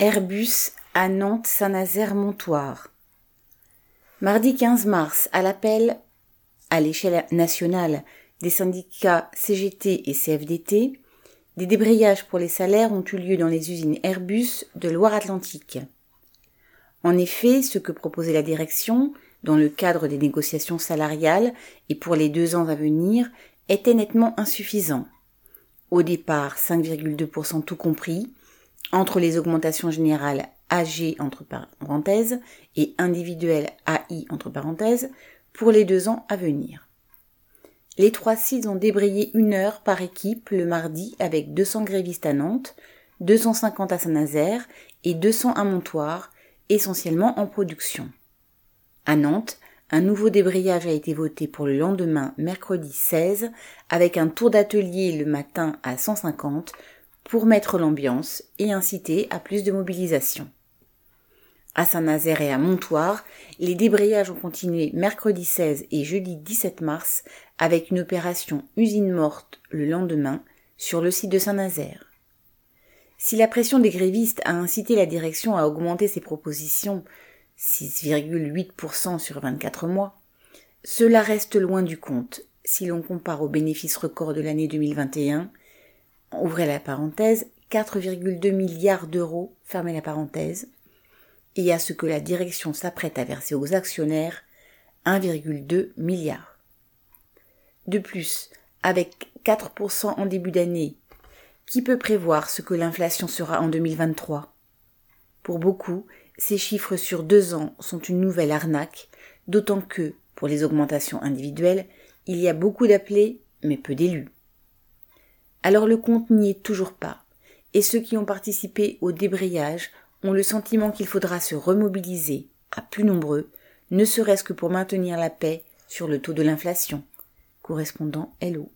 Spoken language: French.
Airbus à Nantes-Saint-Nazaire-Montoire. Mardi 15 mars, à l'appel à l'échelle nationale des syndicats CGT et CFDT, des débrayages pour les salaires ont eu lieu dans les usines Airbus de Loire-Atlantique. En effet, ce que proposait la direction, dans le cadre des négociations salariales et pour les deux ans à venir, était nettement insuffisant. Au départ, 5,2% tout compris, entre les augmentations générales AG entre parenthèses et individuelles AI entre parenthèses pour les deux ans à venir. Les trois sites ont débrayé une heure par équipe le mardi avec 200 grévistes à Nantes, 250 à Saint-Nazaire et 200 à Montoire, essentiellement en production. À Nantes, un nouveau débrayage a été voté pour le lendemain, mercredi 16, avec un tour d'atelier le matin à 150 pour mettre l'ambiance et inciter à plus de mobilisation. À Saint-Nazaire et à Montoire, les débrayages ont continué mercredi 16 et jeudi 17 mars avec une opération usine morte le lendemain sur le site de Saint-Nazaire. Si la pression des grévistes a incité la direction à augmenter ses propositions 6,8% sur 24 mois, cela reste loin du compte si l'on compare aux bénéfices records de l'année 2021 ouvrez la parenthèse, 4,2 milliards d'euros, fermez la parenthèse, et à ce que la direction s'apprête à verser aux actionnaires, 1,2 milliard. De plus, avec 4% en début d'année, qui peut prévoir ce que l'inflation sera en 2023 Pour beaucoup, ces chiffres sur deux ans sont une nouvelle arnaque, d'autant que, pour les augmentations individuelles, il y a beaucoup d'appelés, mais peu d'élus. Alors le compte n'y est toujours pas, et ceux qui ont participé au débrayage ont le sentiment qu'il faudra se remobiliser, à plus nombreux, ne serait-ce que pour maintenir la paix sur le taux de l'inflation. Correspondant LO.